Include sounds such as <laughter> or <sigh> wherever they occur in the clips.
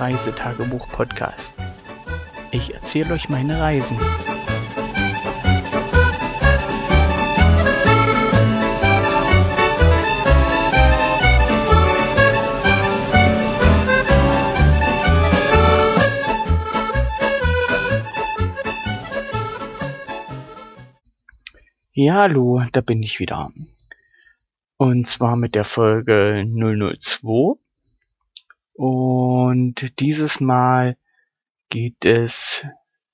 Reisetagebuch-Podcast. Ich erzähle euch meine Reisen. Ja, hallo, da bin ich wieder. Und zwar mit der Folge 002 und dieses Mal geht es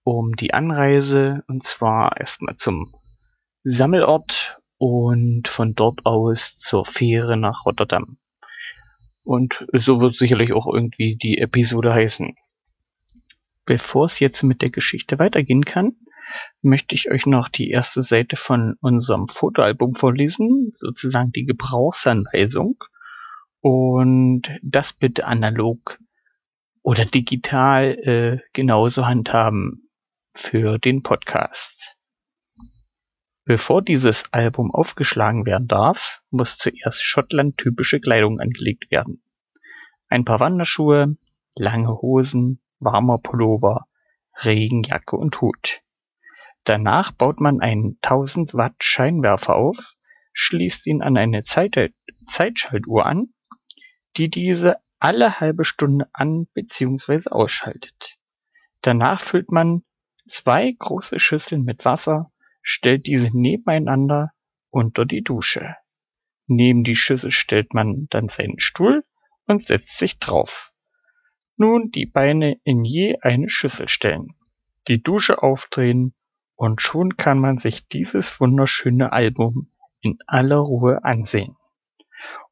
um die Anreise und zwar erstmal zum Sammelort und von dort aus zur Fähre nach Rotterdam. Und so wird sicherlich auch irgendwie die Episode heißen. Bevor es jetzt mit der Geschichte weitergehen kann, möchte ich euch noch die erste Seite von unserem Fotoalbum vorlesen, sozusagen die Gebrauchsanweisung und das bitte analog oder digital äh, genauso handhaben für den Podcast. Bevor dieses Album aufgeschlagen werden darf, muss zuerst Schottland-typische Kleidung angelegt werden. Ein paar Wanderschuhe, lange Hosen, warmer Pullover, Regenjacke und Hut. Danach baut man einen 1000 Watt Scheinwerfer auf, schließt ihn an eine Zeit Zeitschaltuhr an die diese alle halbe Stunde an bzw. ausschaltet. Danach füllt man zwei große Schüsseln mit Wasser, stellt diese nebeneinander unter die Dusche. Neben die Schüssel stellt man dann seinen Stuhl und setzt sich drauf. Nun die Beine in je eine Schüssel stellen, die Dusche aufdrehen und schon kann man sich dieses wunderschöne Album in aller Ruhe ansehen.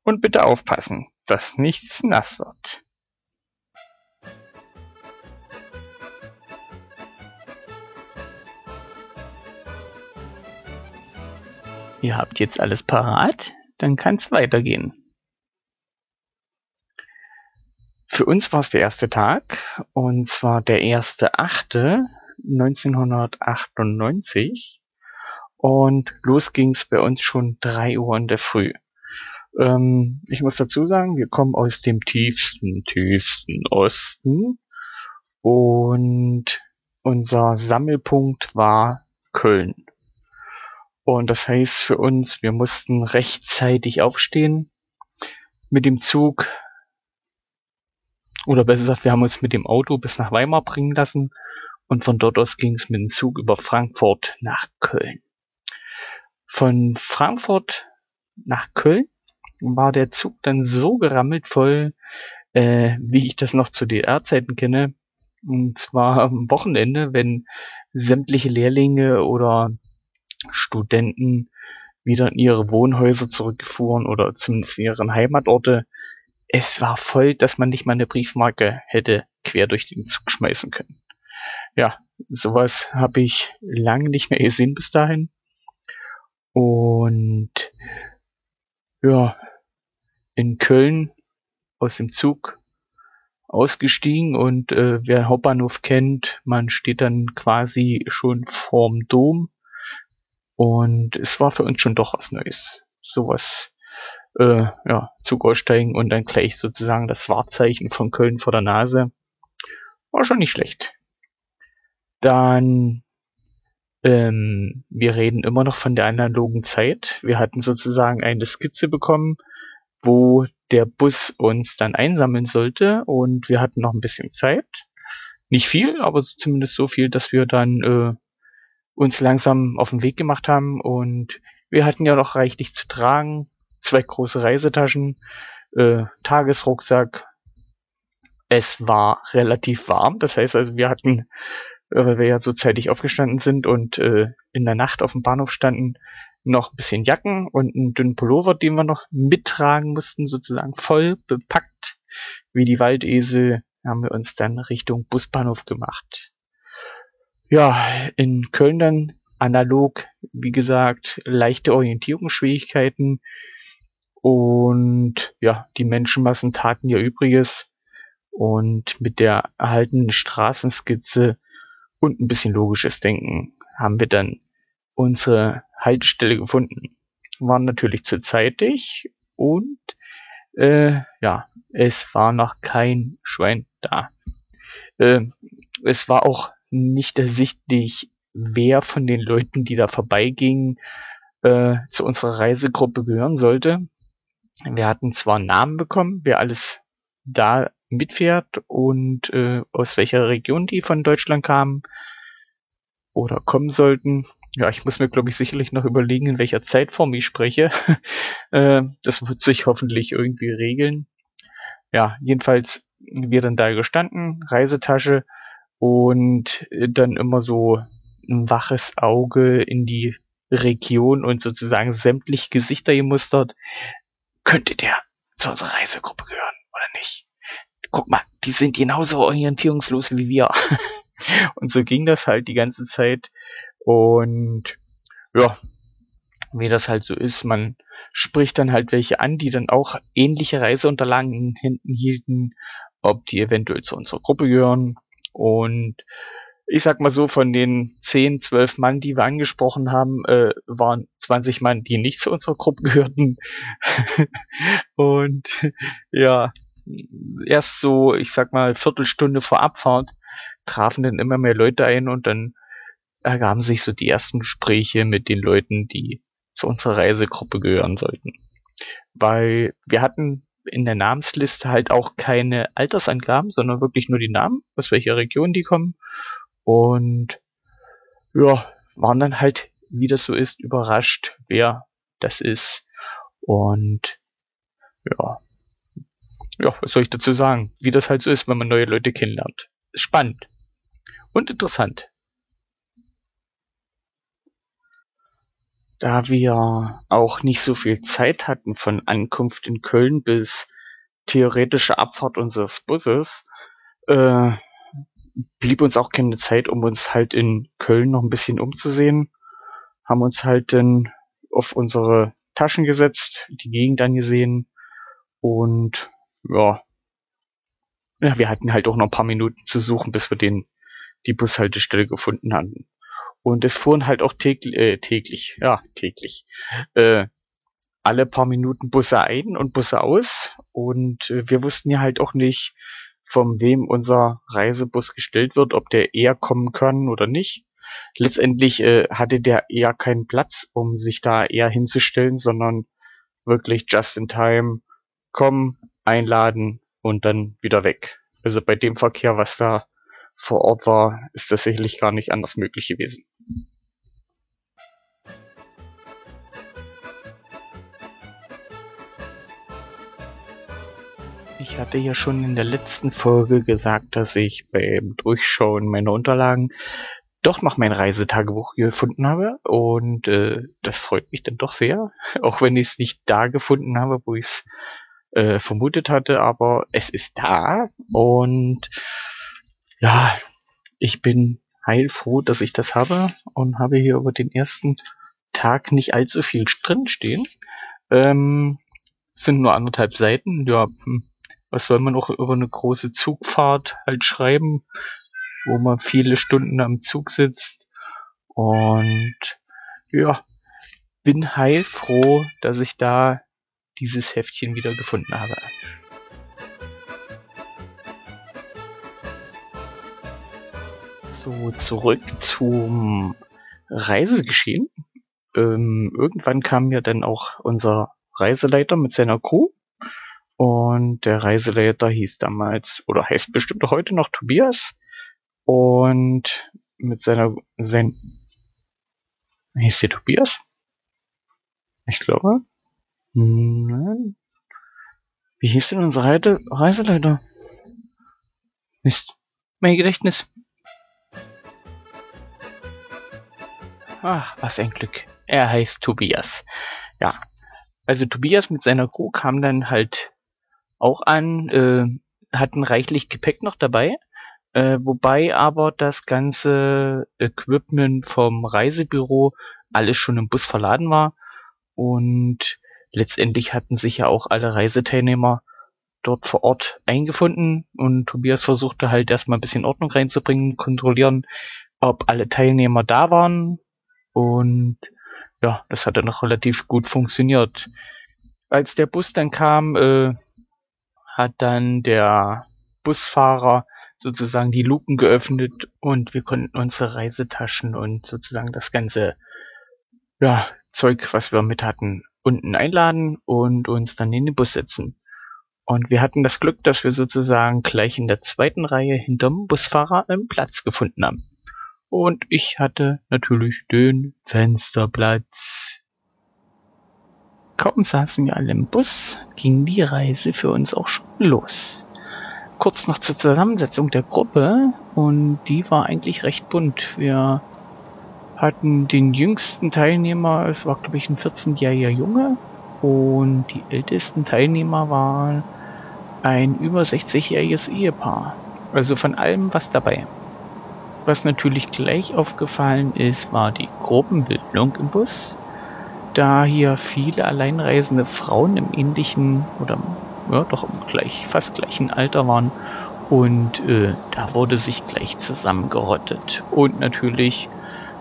Und bitte aufpassen, dass nichts nass wird. Ihr habt jetzt alles parat, dann kann's weitergehen. Für uns war es der erste Tag, und zwar der erste achte 1998. Und los ging's bei uns schon drei Uhr in der Früh. Ähm, ich muss dazu sagen, wir kommen aus dem tiefsten, tiefsten Osten und unser Sammelpunkt war Köln. Und das heißt für uns, wir mussten rechtzeitig aufstehen mit dem Zug. Oder besser gesagt, wir haben uns mit dem Auto bis nach Weimar bringen lassen und von dort aus ging es mit dem Zug über Frankfurt nach Köln. Von Frankfurt nach Köln war der Zug dann so gerammelt voll, äh, wie ich das noch zu DDR-Zeiten kenne. Und zwar am Wochenende, wenn sämtliche Lehrlinge oder Studenten wieder in ihre Wohnhäuser zurückgefuhren oder zumindest in ihren Heimatorte. Es war voll, dass man nicht mal eine Briefmarke hätte quer durch den Zug schmeißen können. Ja, sowas habe ich lange nicht mehr gesehen bis dahin. Und ja, in Köln aus dem Zug ausgestiegen und äh, wer Hauptbahnhof kennt, man steht dann quasi schon vorm Dom und es war für uns schon doch was Neues. Sowas, äh, ja, Zug aussteigen und dann gleich sozusagen das Wahrzeichen von Köln vor der Nase. War schon nicht schlecht. Dann, ähm, wir reden immer noch von der analogen Zeit. Wir hatten sozusagen eine Skizze bekommen, wo der Bus uns dann einsammeln sollte und wir hatten noch ein bisschen Zeit. Nicht viel, aber zumindest so viel, dass wir dann äh, uns langsam auf den Weg gemacht haben und wir hatten ja noch reichlich zu tragen. Zwei große Reisetaschen, äh, Tagesrucksack. Es war relativ warm, das heißt also wir hatten, äh, weil wir ja so zeitig aufgestanden sind und äh, in der Nacht auf dem Bahnhof standen, noch ein bisschen Jacken und einen dünnen Pullover, den wir noch mittragen mussten, sozusagen voll bepackt. Wie die Waldesel haben wir uns dann Richtung Busbahnhof gemacht. Ja, in Köln dann analog, wie gesagt, leichte Orientierungsschwierigkeiten und ja, die Menschenmassen taten ihr Übriges und mit der erhaltenen Straßenskizze und ein bisschen logisches Denken haben wir dann unsere Haltestelle gefunden. Waren natürlich zu zeitig und Äh, ja, es war noch kein Schwein da. Äh, es war auch nicht ersichtlich, wer von den Leuten, die da vorbeigingen, äh, zu unserer Reisegruppe gehören sollte. Wir hatten zwar Namen bekommen, wer alles da mitfährt und äh, aus welcher Region die von Deutschland kamen oder kommen sollten. Ja, ich muss mir, glaube ich, sicherlich noch überlegen, in welcher Zeitform ich spreche. <laughs> äh, das wird sich hoffentlich irgendwie regeln. Ja, jedenfalls wir dann da gestanden, Reisetasche und dann immer so ein waches Auge in die Region und sozusagen sämtliche Gesichter gemustert. Könnte der zu unserer Reisegruppe gehören oder nicht? Guck mal, die sind genauso orientierungslos wie wir. <laughs> und so ging das halt die ganze Zeit. Und ja, wie das halt so ist, man spricht dann halt welche an, die dann auch ähnliche Reiseunterlagen in Händen hielten, ob die eventuell zu unserer Gruppe gehören. Und ich sag mal so, von den 10, 12 Mann, die wir angesprochen haben, äh, waren 20 Mann, die nicht zu unserer Gruppe gehörten. <laughs> und ja, erst so, ich sag mal, Viertelstunde vor Abfahrt trafen dann immer mehr Leute ein und dann ergaben sich so die ersten Gespräche mit den Leuten, die zu unserer Reisegruppe gehören sollten. Weil wir hatten in der Namensliste halt auch keine Altersangaben, sondern wirklich nur die Namen, aus welcher Region die kommen. Und ja, waren dann halt, wie das so ist, überrascht, wer das ist. Und ja, ja, was soll ich dazu sagen? Wie das halt so ist, wenn man neue Leute kennenlernt. Spannend und interessant. Da wir auch nicht so viel Zeit hatten von Ankunft in Köln bis theoretische Abfahrt unseres Busses, äh, blieb uns auch keine Zeit, um uns halt in Köln noch ein bisschen umzusehen. Haben uns halt dann auf unsere Taschen gesetzt, die Gegend angesehen und ja, ja, wir hatten halt auch noch ein paar Minuten zu suchen, bis wir den die Bushaltestelle gefunden hatten. Und es fuhren halt auch täglich, äh, täglich, ja, täglich, äh, alle paar Minuten Busse ein und Busse aus. Und äh, wir wussten ja halt auch nicht, von wem unser Reisebus gestellt wird, ob der eher kommen kann oder nicht. Letztendlich äh, hatte der eher keinen Platz, um sich da eher hinzustellen, sondern wirklich just in time kommen, einladen und dann wieder weg. Also bei dem Verkehr, was da vor Ort war, ist das sicherlich gar nicht anders möglich gewesen. Hatte ja schon in der letzten Folge gesagt, dass ich beim Durchschauen meiner Unterlagen doch noch mein Reisetagebuch gefunden habe und äh, das freut mich dann doch sehr, <laughs> auch wenn ich es nicht da gefunden habe, wo ich es äh, vermutet hatte, aber es ist da und ja, ich bin heilfroh, dass ich das habe und habe hier über den ersten Tag nicht allzu viel drin stehen. Ähm, sind nur anderthalb Seiten. Ja, hm, was soll man auch über eine große Zugfahrt halt schreiben, wo man viele Stunden am Zug sitzt. Und ja, bin heilfroh, dass ich da dieses Heftchen wieder gefunden habe. So, zurück zum Reisegeschehen. Ähm, irgendwann kam ja dann auch unser Reiseleiter mit seiner Crew. Und der Reiseleiter hieß damals, oder heißt bestimmt heute noch Tobias. Und mit seiner, sein, hieß der Tobias? Ich glaube. Nein. Wie hieß denn unser Reiseleiter? Mist. Mein Gedächtnis. Ach, was ein Glück. Er heißt Tobias. Ja. Also Tobias mit seiner Crew kam dann halt auch an, äh, hatten reichlich Gepäck noch dabei, äh, wobei aber das ganze Equipment vom Reisebüro alles schon im Bus verladen war und letztendlich hatten sich ja auch alle Reiseteilnehmer dort vor Ort eingefunden und Tobias versuchte halt erstmal ein bisschen Ordnung reinzubringen, kontrollieren, ob alle Teilnehmer da waren und ja, das hat dann noch relativ gut funktioniert. Als der Bus dann kam, äh, hat dann der Busfahrer sozusagen die Luken geöffnet und wir konnten unsere Reisetaschen und sozusagen das ganze ja, Zeug, was wir mit hatten, unten einladen und uns dann in den Bus setzen. Und wir hatten das Glück, dass wir sozusagen gleich in der zweiten Reihe hinterm Busfahrer einen Platz gefunden haben. Und ich hatte natürlich den Fensterplatz. Kaum saßen wir alle im Bus, ging die Reise für uns auch schon los. Kurz noch zur Zusammensetzung der Gruppe und die war eigentlich recht bunt. Wir hatten den jüngsten Teilnehmer, es war glaube ich ein 14-jähriger Junge und die ältesten Teilnehmer waren ein über 60-jähriges Ehepaar. Also von allem was dabei. Was natürlich gleich aufgefallen ist, war die Gruppenbildung im Bus. Da hier viele alleinreisende Frauen im ähnlichen oder ja, doch im gleich, fast gleichen Alter waren. Und äh, da wurde sich gleich zusammengerottet. Und natürlich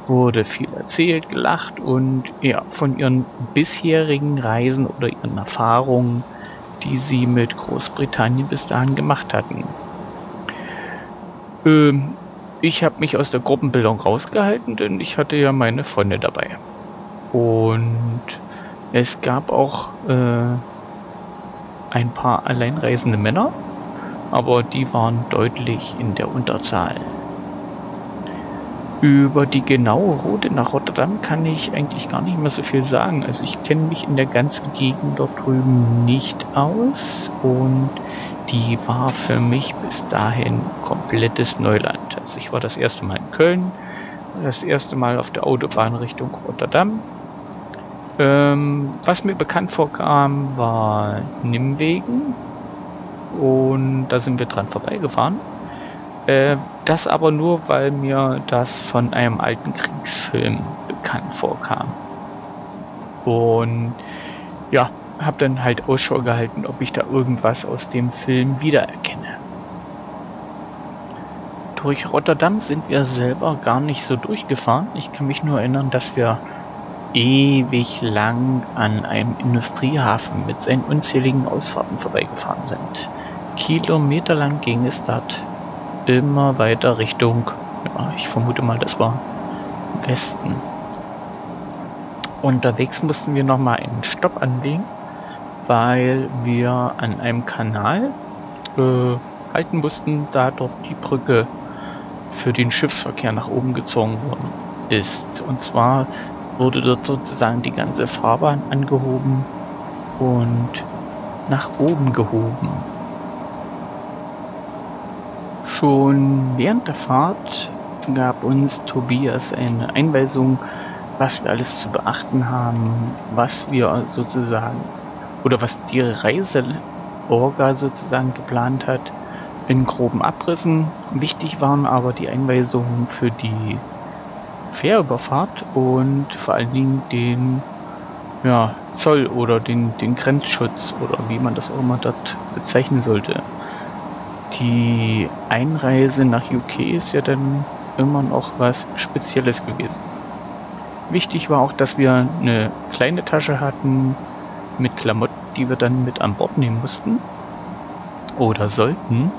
wurde viel erzählt, gelacht und ja, von ihren bisherigen Reisen oder ihren Erfahrungen die sie mit Großbritannien bis dahin gemacht hatten. Ähm, ich habe mich aus der Gruppenbildung rausgehalten, denn ich hatte ja meine Freunde dabei. Und es gab auch äh, ein paar alleinreisende Männer, aber die waren deutlich in der Unterzahl. Über die genaue Route nach Rotterdam kann ich eigentlich gar nicht mehr so viel sagen. Also ich kenne mich in der ganzen Gegend dort drüben nicht aus und die war für mich bis dahin komplettes Neuland. Also ich war das erste Mal in Köln, das erste Mal auf der Autobahn Richtung Rotterdam. Ähm, was mir bekannt vorkam, war Nimwegen und da sind wir dran vorbeigefahren. Äh, das aber nur, weil mir das von einem alten Kriegsfilm bekannt vorkam. Und ja, habe dann halt Ausschau gehalten, ob ich da irgendwas aus dem Film wiedererkenne. Durch Rotterdam sind wir selber gar nicht so durchgefahren. Ich kann mich nur erinnern, dass wir ewig lang an einem Industriehafen mit seinen unzähligen Ausfahrten vorbeigefahren sind. Kilometerlang ging es dort immer weiter Richtung, ja, ich vermute mal, das war Westen. Unterwegs mussten wir nochmal einen Stopp anlegen, weil wir an einem Kanal äh, halten mussten, da dort die Brücke für den Schiffsverkehr nach oben gezogen worden ist. Und zwar wurde dort sozusagen die ganze Fahrbahn angehoben und nach oben gehoben. Schon während der Fahrt gab uns Tobias eine Einweisung, was wir alles zu beachten haben, was wir sozusagen oder was die Reiseorga sozusagen geplant hat, in groben Abrissen. Wichtig waren aber die Einweisungen für die Fährüberfahrt und vor allen Dingen den ja, Zoll oder den, den Grenzschutz oder wie man das auch immer dort bezeichnen sollte die Einreise nach UK ist ja dann immer noch was Spezielles gewesen. Wichtig war auch, dass wir eine kleine Tasche hatten mit Klamotten, die wir dann mit an Bord nehmen mussten oder sollten.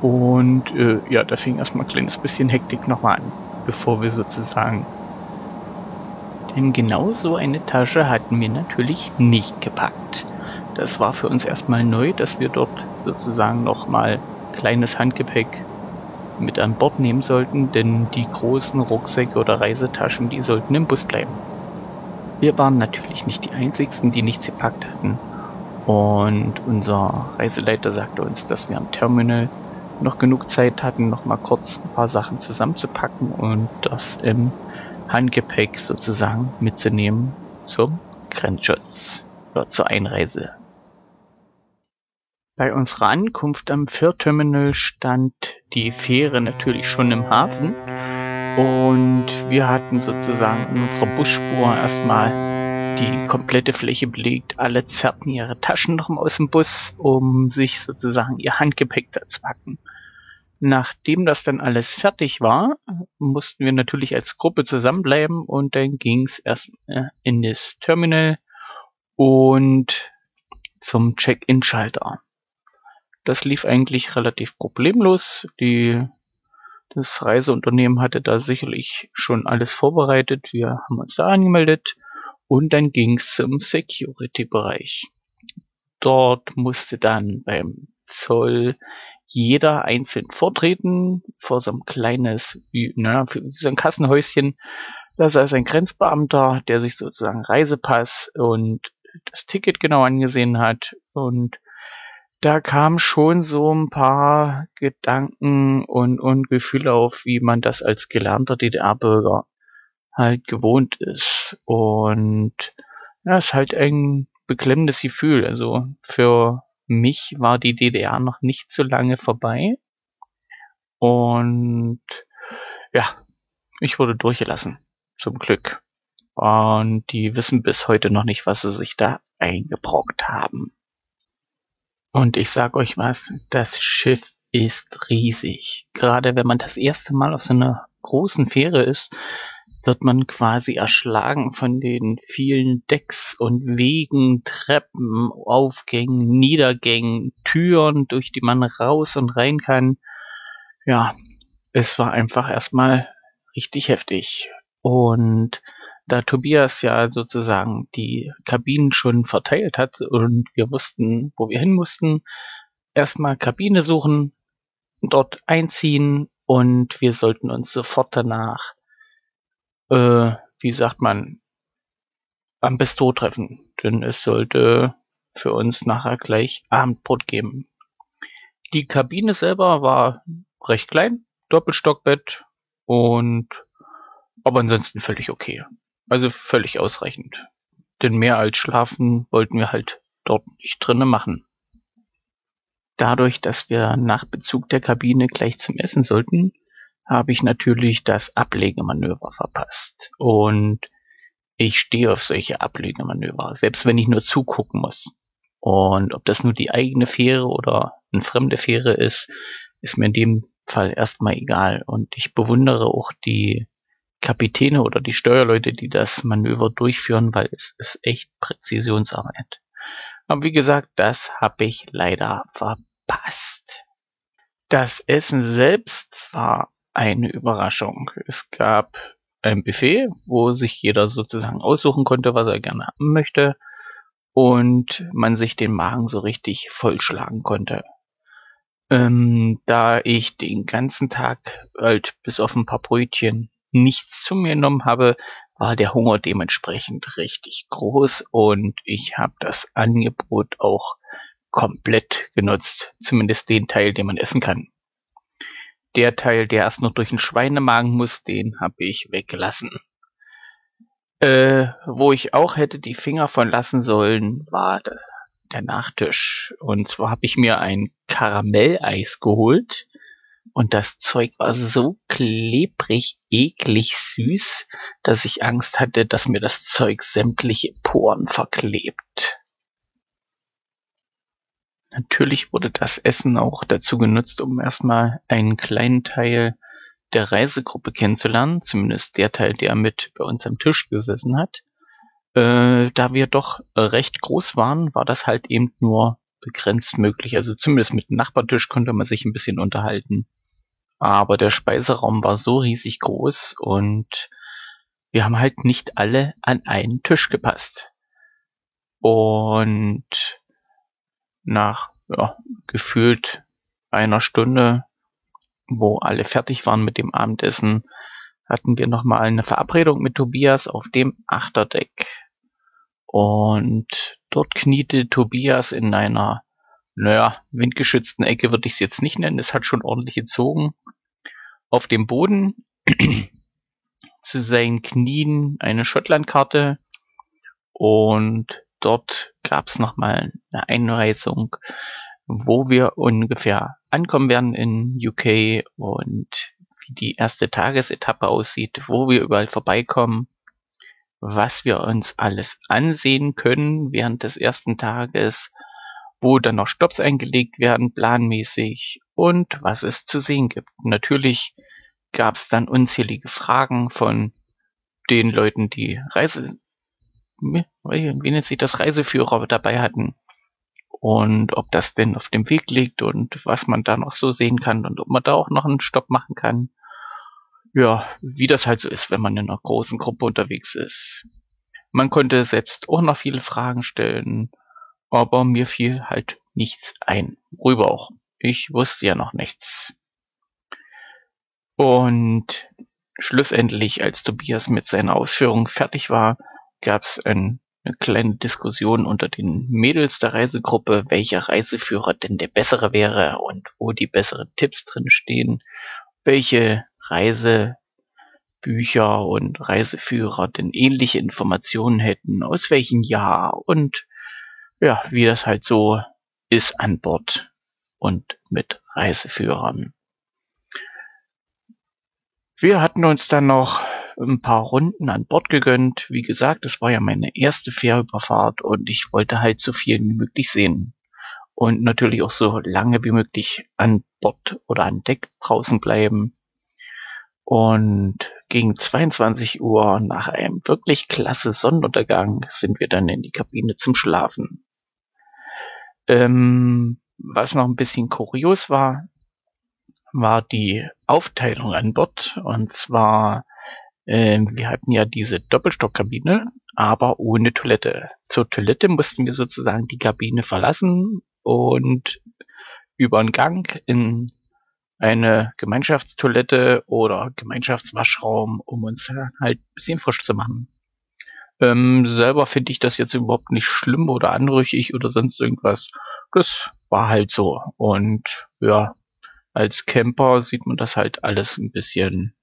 Und äh, ja, da fing erstmal ein kleines bisschen Hektik nochmal an, bevor wir sozusagen. Denn genau so eine Tasche hatten wir natürlich nicht gepackt. Das war für uns erstmal neu, dass wir dort sozusagen nochmal kleines Handgepäck mit an Bord nehmen sollten, denn die großen Rucksäcke oder Reisetaschen, die sollten im Bus bleiben. Wir waren natürlich nicht die einzigsten, die nichts gepackt hatten. Und unser Reiseleiter sagte uns, dass wir am Terminal noch genug Zeit hatten, noch mal kurz ein paar Sachen zusammenzupacken und das im Handgepäck sozusagen mitzunehmen zum Grenzschutz oder zur Einreise. Bei unserer Ankunft am Fährterminal stand die Fähre natürlich schon im Hafen und wir hatten sozusagen in unserer Busspur erstmal die komplette Fläche belegt. Alle zerrten ihre Taschen noch aus dem Bus, um sich sozusagen ihr Handgepäck da zu packen. Nachdem das dann alles fertig war, mussten wir natürlich als Gruppe zusammenbleiben und dann ging's erst in das Terminal und zum Check-in-Schalter. das lief eigentlich relativ problemlos. Die, das Reiseunternehmen hatte da sicherlich schon alles vorbereitet. Wir haben uns da angemeldet und dann ging's zum Security-Bereich. Dort musste dann beim Zoll jeder einzeln vortreten vor so einem kleines, naja, so ein Kassenhäuschen. Da saß ein Grenzbeamter, der sich sozusagen Reisepass und das Ticket genau angesehen hat und da kamen schon so ein paar Gedanken und, und Gefühle auf, wie man das als gelernter DDR-Bürger halt gewohnt ist. Und ja, ist halt ein beklemmendes Gefühl. Also für mich war die DDR noch nicht so lange vorbei. Und ja, ich wurde durchgelassen. Zum Glück. Und die wissen bis heute noch nicht, was sie sich da eingebrockt haben. Und ich sag euch was, das Schiff ist riesig. Gerade wenn man das erste Mal auf so einer großen Fähre ist, wird man quasi erschlagen von den vielen Decks und Wegen, Treppen, Aufgängen, Niedergängen, Türen, durch die man raus und rein kann. Ja, es war einfach erstmal richtig heftig. Und da Tobias ja sozusagen die Kabinen schon verteilt hat und wir wussten, wo wir hin mussten, erstmal Kabine suchen, dort einziehen und wir sollten uns sofort danach äh, wie sagt man, am Bistro treffen. Denn es sollte für uns nachher gleich Abendbrot geben. Die Kabine selber war recht klein, Doppelstockbett und aber ansonsten völlig okay. Also völlig ausreichend. Denn mehr als schlafen wollten wir halt dort nicht drinnen machen. Dadurch, dass wir nach Bezug der Kabine gleich zum Essen sollten, habe ich natürlich das Ablegemanöver verpasst. Und ich stehe auf solche Ablegemanöver, selbst wenn ich nur zugucken muss. Und ob das nur die eigene Fähre oder eine fremde Fähre ist, ist mir in dem Fall erstmal egal. Und ich bewundere auch die Kapitäne oder die Steuerleute, die das Manöver durchführen, weil es ist echt Präzisionsarbeit. Aber wie gesagt, das habe ich leider verpasst. Das Essen selbst war eine Überraschung. Es gab ein Buffet, wo sich jeder sozusagen aussuchen konnte, was er gerne haben möchte und man sich den Magen so richtig vollschlagen konnte. Ähm, da ich den ganzen Tag halt bis auf ein paar Brötchen nichts zu mir genommen habe, war der Hunger dementsprechend richtig groß und ich habe das Angebot auch komplett genutzt, zumindest den Teil, den man essen kann der Teil, der erst noch durch den Schweinemagen muss, den habe ich weggelassen. Äh, wo ich auch hätte die Finger von lassen sollen, war der Nachtisch. Und zwar habe ich mir ein Karamelleis geholt. Und das Zeug war so klebrig, eklig süß, dass ich Angst hatte, dass mir das Zeug sämtliche Poren verklebt. Natürlich wurde das Essen auch dazu genutzt, um erstmal einen kleinen Teil der Reisegruppe kennenzulernen, zumindest der Teil, der mit bei uns am Tisch gesessen hat. Äh, da wir doch recht groß waren, war das halt eben nur begrenzt möglich. Also zumindest mit dem Nachbartisch konnte man sich ein bisschen unterhalten. Aber der Speiseraum war so riesig groß und wir haben halt nicht alle an einen Tisch gepasst. Und nach ja, gefühlt einer Stunde, wo alle fertig waren mit dem Abendessen, hatten wir nochmal eine Verabredung mit Tobias auf dem Achterdeck. Und dort kniete Tobias in einer, naja, windgeschützten Ecke würde ich es jetzt nicht nennen, es hat schon ordentlich gezogen, auf dem Boden zu seinen Knien eine Schottlandkarte und dort gab es nochmal eine Einweisung, wo wir ungefähr ankommen werden in UK und wie die erste Tagesetappe aussieht, wo wir überall vorbeikommen, was wir uns alles ansehen können während des ersten Tages, wo dann noch Stops eingelegt werden, planmäßig und was es zu sehen gibt. Natürlich gab es dann unzählige Fragen von den Leuten, die Reise nennt sich das Reiseführer dabei hatten. und ob das denn auf dem Weg liegt und was man da noch so sehen kann und ob man da auch noch einen Stopp machen kann. Ja, wie das halt so ist, wenn man in einer großen Gruppe unterwegs ist. Man konnte selbst auch noch viele Fragen stellen, aber mir fiel halt nichts ein. Worüber auch. Ich wusste ja noch nichts. Und schlussendlich, als Tobias mit seiner Ausführung fertig war, gab es ein eine kleine Diskussion unter den Mädels der Reisegruppe, welcher Reiseführer denn der bessere wäre und wo die besseren Tipps drin stehen, welche Reisebücher und Reiseführer denn ähnliche Informationen hätten, aus welchem Jahr und ja, wie das halt so ist an Bord und mit Reiseführern. Wir hatten uns dann noch ein paar Runden an Bord gegönnt. Wie gesagt, es war ja meine erste Fährüberfahrt und ich wollte halt so viel wie möglich sehen. Und natürlich auch so lange wie möglich an Bord oder an Deck draußen bleiben. Und gegen 22 Uhr nach einem wirklich klasse Sonnenuntergang sind wir dann in die Kabine zum Schlafen. Ähm, was noch ein bisschen kurios war, war die Aufteilung an Bord. Und zwar ähm, wir hatten ja diese Doppelstockkabine, aber ohne Toilette. Zur Toilette mussten wir sozusagen die Kabine verlassen und über einen Gang in eine Gemeinschaftstoilette oder Gemeinschaftswaschraum, um uns halt ein bisschen frisch zu machen. Ähm, selber finde ich das jetzt überhaupt nicht schlimm oder anrüchig oder sonst irgendwas. Das war halt so. Und ja, als Camper sieht man das halt alles ein bisschen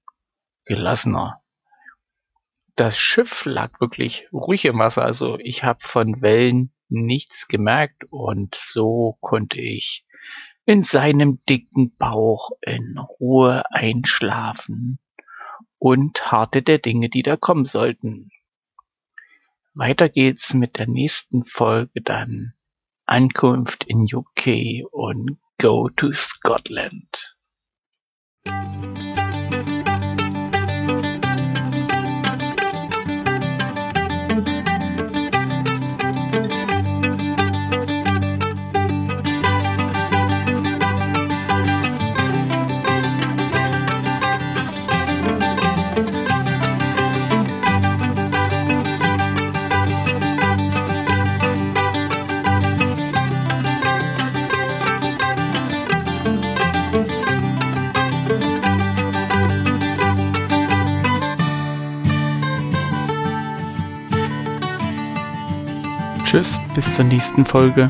gelassener das Schiff lag wirklich ruhig im Wasser. Also ich habe von Wellen nichts gemerkt und so konnte ich in seinem dicken Bauch in Ruhe einschlafen und harte der Dinge, die da kommen sollten. Weiter geht's mit der nächsten Folge dann Ankunft in UK und Go to Scotland. Zur nächsten Folge.